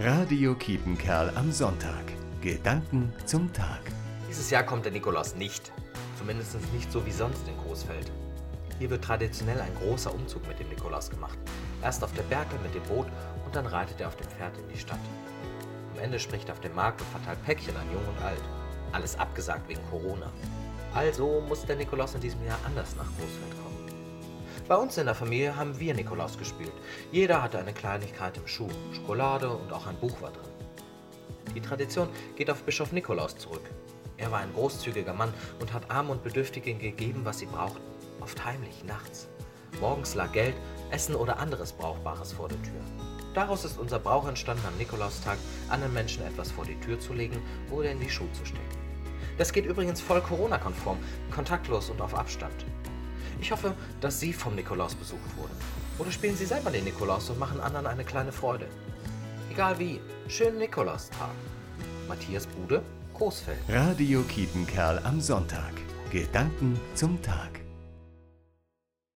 Radio Kiepenkerl am Sonntag. Gedanken zum Tag. Dieses Jahr kommt der Nikolaus nicht. Zumindest nicht so wie sonst in Großfeld. Hier wird traditionell ein großer Umzug mit dem Nikolaus gemacht. Erst auf der Berkel mit dem Boot und dann reitet er auf dem Pferd in die Stadt. Am Ende spricht er auf dem Markt und verteilt Päckchen an Jung und Alt. Alles abgesagt wegen Corona. Also muss der Nikolaus in diesem Jahr anders nach Großfeld kommen. Bei uns in der Familie haben wir Nikolaus gespielt. Jeder hatte eine Kleinigkeit im Schuh, Schokolade und auch ein Buch war drin. Die Tradition geht auf Bischof Nikolaus zurück. Er war ein großzügiger Mann und hat Armen und Bedürftigen gegeben, was sie brauchten. Oft heimlich, nachts. Morgens lag Geld, Essen oder anderes Brauchbares vor der Tür. Daraus ist unser Brauch entstanden, am Nikolaustag anderen Menschen etwas vor die Tür zu legen oder in die Schuhe zu stecken. Das geht übrigens voll Corona-konform, kontaktlos und auf Abstand. Ich hoffe, dass Sie vom Nikolaus besucht wurden. Oder spielen Sie selber den Nikolaus und machen anderen eine kleine Freude. Egal wie, schönen Nikolaustag. Matthias Bude, Coesfeld. Radio Kiepenkerl am Sonntag. Gedanken zum Tag.